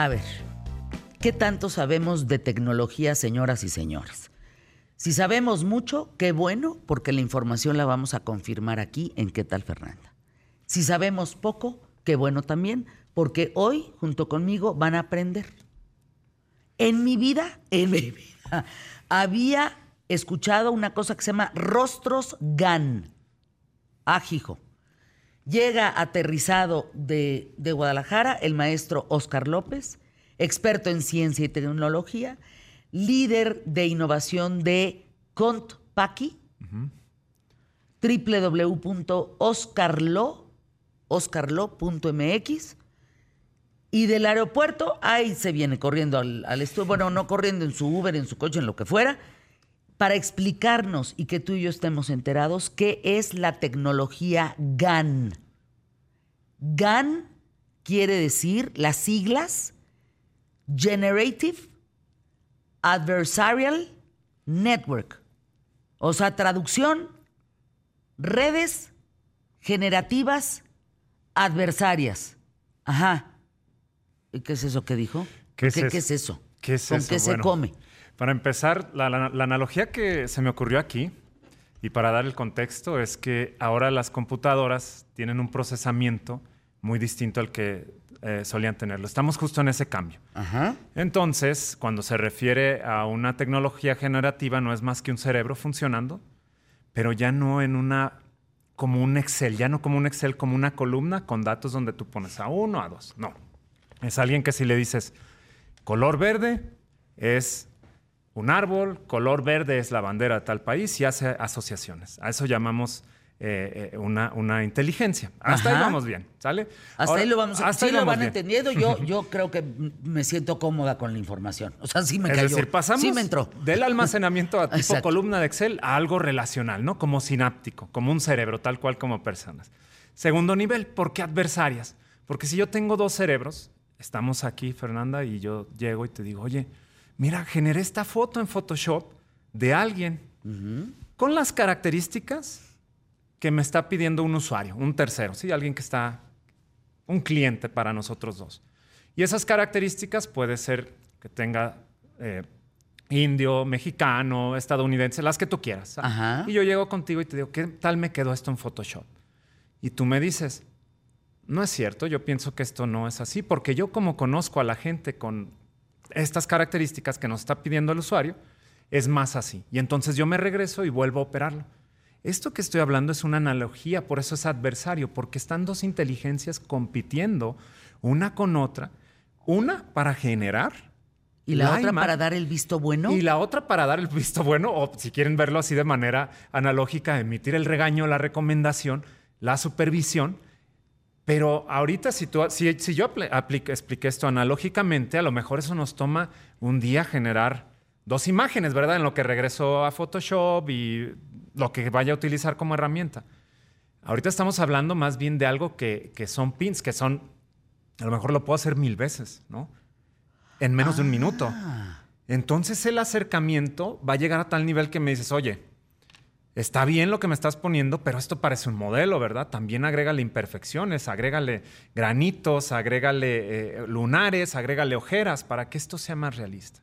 A ver, ¿qué tanto sabemos de tecnología, señoras y señores? Si sabemos mucho, qué bueno, porque la información la vamos a confirmar aquí en ¿Qué tal Fernanda? Si sabemos poco, qué bueno también, porque hoy, junto conmigo, van a aprender. En mi vida, en mi vida, había escuchado una cosa que se llama rostros GAN. Ajijo. Llega aterrizado de, de Guadalajara el maestro Oscar López, experto en ciencia y tecnología, líder de innovación de Contpaki, www.oscarlo.mx y del aeropuerto, ahí se viene corriendo al, al estudio, bueno, no corriendo en su Uber, en su coche, en lo que fuera, para explicarnos y que tú y yo estemos enterados qué es la tecnología GAN. GAN quiere decir las siglas Generative Adversarial Network. O sea, traducción, redes generativas adversarias. Ajá. ¿Y qué es eso que dijo? ¿Qué es, ¿Qué, eso? qué es eso? ¿Qué es ¿Con eso? qué se come? Para empezar, la, la- la analogía que se me ocurrió aquí, y para dar el contexto, es que ahora las computadoras tienen un procesamiento muy distinto al que eh, solían tenerlo. Estamos justo en ese cambio. Ajá. Entonces, cuando se refiere a una tecnología generativa, no es más que un cerebro funcionando, pero ya no en una como un Excel, ya no como un Excel, como una columna con datos donde tú pones a uno, a dos. No. Es alguien que si le dices color verde es un árbol, color verde es la bandera de tal país y hace asociaciones. A eso llamamos eh, eh, una, una inteligencia. Hasta ahí vamos bien, ¿sale? Hasta Ahora, ahí lo vamos a hasta sí ahí lo van bien. entendiendo. Yo, yo creo que me siento cómoda con la información. O sea, sí me es cayó. decir, pasamos Sí me entró. del almacenamiento a tipo Exacto. columna de Excel a algo relacional, ¿no? Como sináptico, como un cerebro, tal cual como personas. Segundo nivel, ¿por qué adversarias? Porque si yo tengo dos cerebros, estamos aquí, Fernanda, y yo llego y te digo, oye, mira, generé esta foto en Photoshop de alguien con las características que me está pidiendo un usuario, un tercero, ¿sí? Alguien que está, un cliente para nosotros dos. Y esas características puede ser que tenga eh, indio, mexicano, estadounidense, las que tú quieras. Y yo llego contigo y te digo, ¿qué tal me quedó esto en Photoshop? Y tú me dices, no es cierto, yo pienso que esto no es así, porque yo como conozco a la gente con estas características que nos está pidiendo el usuario, es más así. Y entonces yo me regreso y vuelvo a operarlo. Esto que estoy hablando es una analogía, por eso es adversario, porque están dos inteligencias compitiendo una con otra, una para generar Y la, la otra para dar el visto bueno. y la otra para dar el visto bueno, o si quieren verlo así de manera analógica, emitir el regaño, la recomendación, la supervisión. Pero ahorita, si, tú, si, si yo apl- aplique- expliqué esto analógicamente, a lo mejor eso nos toma un día generar dos imágenes, ¿verdad? En lo que regreso a Photoshop y lo que vaya a utilizar como herramienta. Ahorita estamos hablando más bien de algo que, que son pins, que son, a lo mejor lo puedo hacer mil veces, ¿no? En menos de un minuto. Ah, Entonces el acercamiento va a llegar a tal nivel que me dices, oye, está bien lo que me estás poniendo, pero esto parece un modelo, ¿verdad? También agrégale imperfecciones, agrégale granitos, agrégale eh, lunares, agrégale ojeras para que esto sea más realista.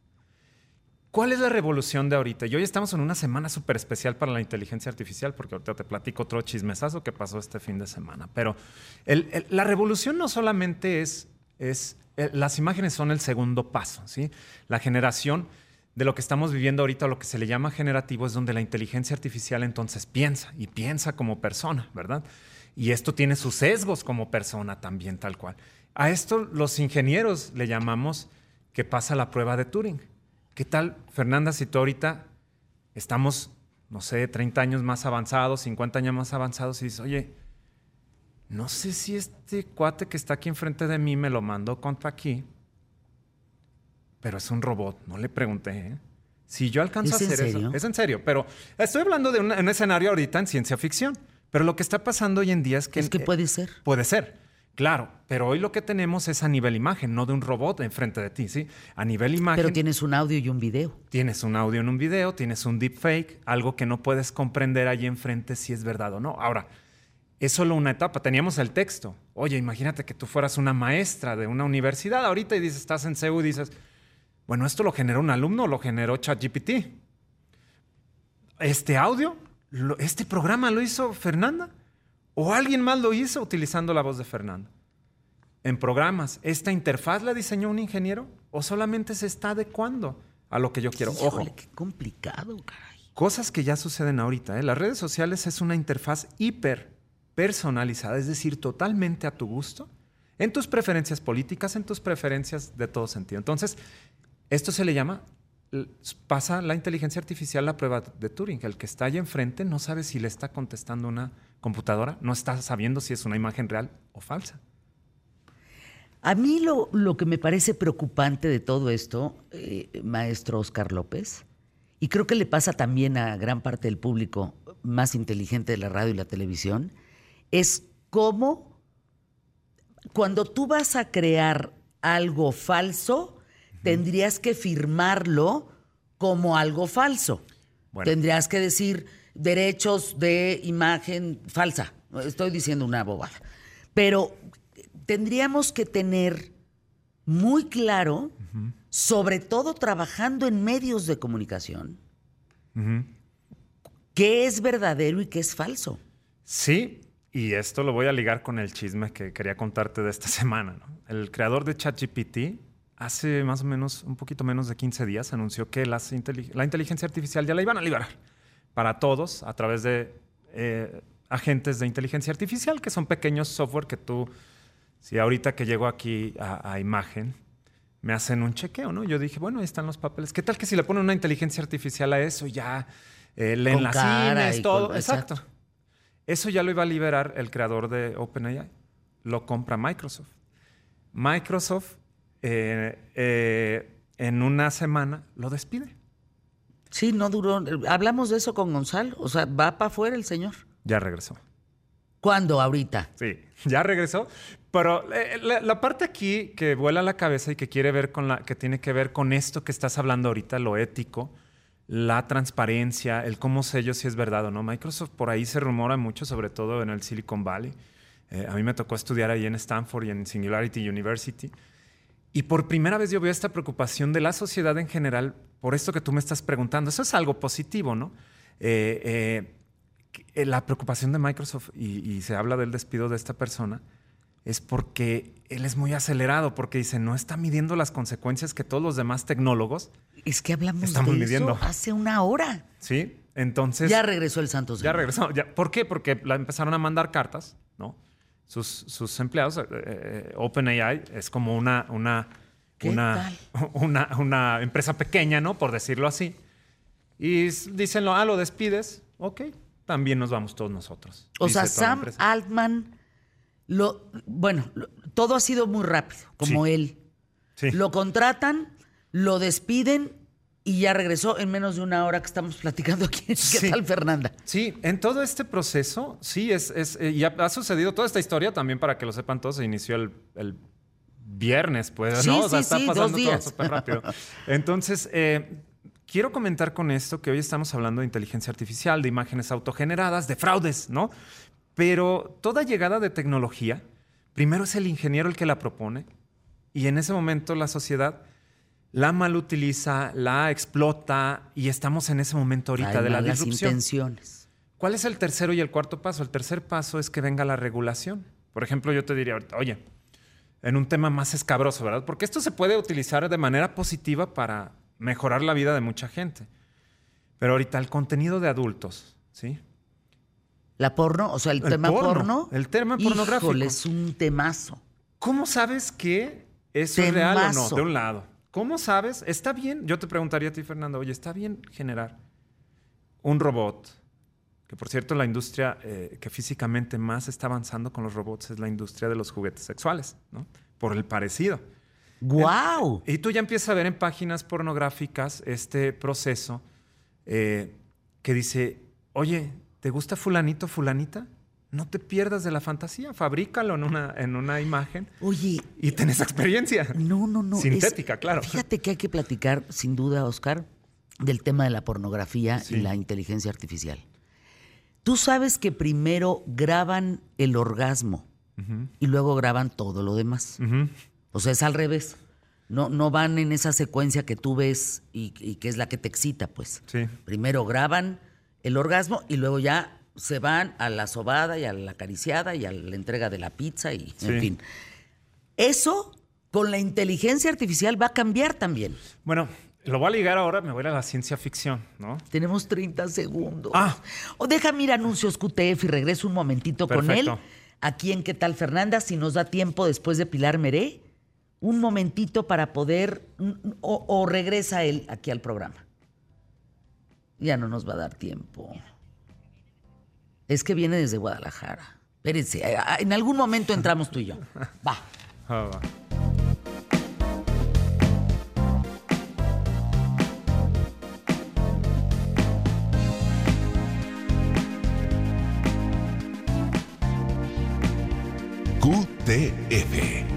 ¿Cuál es la revolución de ahorita? Y hoy estamos en una semana súper especial para la inteligencia artificial, porque ahorita te platico otro chismesazo que pasó este fin de semana. Pero la revolución no solamente es, es eh, las imágenes son el segundo paso, ¿sí? La generación de lo que estamos viviendo ahorita, lo que se le llama generativo, es donde la inteligencia artificial entonces piensa y piensa como persona, ¿verdad? Y esto tiene sus sesgos como persona también, tal cual. A esto los ingenieros le llamamos que pasa la prueba de Turing. ¿Qué tal, Fernanda, si tú ahorita estamos, no sé, 30 años más avanzados, 50 años más avanzados y dices, oye, no sé si este cuate que está aquí enfrente de mí me lo mandó contra aquí, pero es un robot, no le pregunté. ¿eh? Si yo alcanzo ¿Es a hacer eso, es en serio, pero estoy hablando de un, un escenario ahorita en ciencia ficción, pero lo que está pasando hoy en día es que... es que eh, puede ser. Puede ser, claro, pero hoy lo que tenemos es a nivel imagen, no de un robot enfrente de ti, ¿sí? A nivel imagen Pero tienes un audio y un video. tienes un audio en un video, tienes un deepfake, algo que no puedes comprender allí enfrente si es verdad o no. Ahora, es solo una etapa. Teníamos el texto. Oye, imagínate que tú fueras una maestra de una universidad ahorita y dices, estás en CEU y dices, bueno, esto lo generó un alumno, lo generó ChatGPT. Este audio, este programa lo hizo Fernanda o alguien más lo hizo utilizando la voz de Fernanda. En programas, ¿esta interfaz la diseñó un ingeniero o solamente se está adecuando a lo que yo quiero? Ojo. qué complicado, caray. Cosas que ya suceden ahorita. ¿eh? Las redes sociales es una interfaz hiper personalizada, es decir, totalmente a tu gusto, en tus preferencias políticas, en tus preferencias de todo sentido. Entonces, esto se le llama, pasa la inteligencia artificial la prueba de Turing. El que está allá enfrente no sabe si le está contestando una computadora, no está sabiendo si es una imagen real o falsa. A mí lo, lo que me parece preocupante de todo esto, eh, maestro Oscar López, y creo que le pasa también a gran parte del público más inteligente de la radio y la televisión, es cómo cuando tú vas a crear algo falso, tendrías que firmarlo como algo falso. Tendrías que decir derechos de imagen falsa. Estoy diciendo una bobada. Pero tendríamos que tener muy claro, sobre todo trabajando en medios de comunicación, qué es verdadero y qué es falso. Sí, y esto lo voy a ligar con el chisme que quería contarte de esta semana. El creador de ChatGPT hace más o menos, un poquito menos de 15 días, anunció que la inteligencia artificial ya la iban a liberar para todos a través de eh, agentes de inteligencia artificial, que son pequeños software que tú, si ahorita que llego aquí a, imagen, me hacen un chequeo, ¿no? Yo dije, bueno, ahí están los papeles. ¿Qué tal que si le ponen una inteligencia artificial a eso, ya eh, leen las cines, todo? exacto. Eso ya lo iba a liberar el creador de OpenAI. Lo compra Microsoft. Microsoft eh, eh, en una semana lo despide. Sí, no duró. Hablamos de eso con Gonzalo. O sea, va para afuera el señor. Ya regresó. ¿Cuándo? Ahorita. Sí, ya regresó. Pero eh, la, la, parte aquí que vuela la cabeza y que quiere ver con la, que tiene que ver con esto que estás hablando ahorita, lo ético, la transparencia, el cómo sé yo si es verdad o no. Microsoft por ahí se rumora mucho, sobre todo en el Silicon Valley. Eh, a mí me tocó estudiar ahí en Stanford y en Singularity University. Y por primera vez yo veo esta preocupación de la sociedad en general por esto que tú me estás preguntando. Eso es algo positivo, ¿no? Eh, eh, la preocupación de Microsoft, y, se habla del despido de esta persona, es porque él es muy acelerado, porque dice, no está midiendo las consecuencias que todos los demás tecnólogos es que hablamos estamos de midiendo. eso hace una hora. Sí, entonces... Ya regresó el Santos. Ya regresó. Ya. ¿Por qué? Porque la empezaron a mandar cartas, ¿no? Sus, sus empleados, eh, eh, OpenAI es como una, una, una, una, una, empresa pequeña, ¿no? Por decirlo así. Y dicen, ah, lo despides, ok, también nos vamos todos nosotros. O sea, Sam Altman lo, bueno, todo ha sido muy rápido, como él. Lo contratan, lo despiden y ya regresó en menos de una hora que estamos platicando aquí. ¿Qué tal, Fernanda? Sí, en todo este proceso, sí, es, es eh, y ha, sucedido toda esta historia también para que lo sepan todos, se inició el, viernes, pues, ¿no? o sea, está pasando todo súper rápido. Entonces, eh, quiero comentar con esto que hoy estamos hablando de inteligencia artificial, de imágenes autogeneradas, de fraudes, ¿no? Pero toda llegada de tecnología, primero es el ingeniero el que la propone y en ese momento la sociedad la malutiliza, la explota y estamos en ese momento ahorita de la disrupción. Intenciones. ¿Cuál es el tercero y el cuarto paso? El tercer paso es que venga la regulación. Por ejemplo, yo te diría ahorita, oye, en un tema más escabroso, ¿verdad? Porque esto se puede utilizar de manera positiva para mejorar la vida de mucha gente. Pero ahorita el contenido de adultos, ¿sí? La porno, o sea, el, tema porno, El tema pornográfico. es un temazo. ¿Cómo sabes que eso es real o no? De un lado. ¿Cómo sabes? Está bien. Yo te preguntaría a ti, Fernando, oye, ¿está bien generar un robot? Que por cierto, la industria eh, que físicamente más está avanzando con los robots es la industria de los juguetes sexuales, ¿no? Por el parecido. ¡Guau! y tú ya empiezas a ver en páginas pornográficas este proceso eh, que dice, oye, ¿Te gusta fulanito, fulanita? No te pierdas de la fantasía, fabrícalo en una, en una imagen. Oye. Y tenés experiencia. No, no, no. Sintética, claro. Fíjate que hay que platicar, sin duda, Oscar, del tema de la pornografía y la inteligencia artificial. Tú sabes que primero graban el orgasmo y luego graban todo lo demás. O sea, es al revés. No, no van en esa secuencia que tú ves y, que es la que te excita, pues. Sí. Primero graban el orgasmo y luego ya se van a la sobada y a la acariciada y a la entrega de la pizza y en fin. Eso con la inteligencia artificial va a cambiar también. Bueno, lo voy a ligar ahora, me voy a la ciencia ficción, ¿no? Tenemos 30 segundos. Ah. O déjame ir a anuncios QTF y regreso un momentito con él. Aquí en ¿Qué tal Fernanda? Si nos da tiempo después de Pilar Meré, un momentito para poder, o, o regresa él aquí al programa. Ya no nos va a dar tiempo. Es que viene desde Guadalajara. Espérense, en algún momento entramos tú y yo. Va. Ah, va. QTF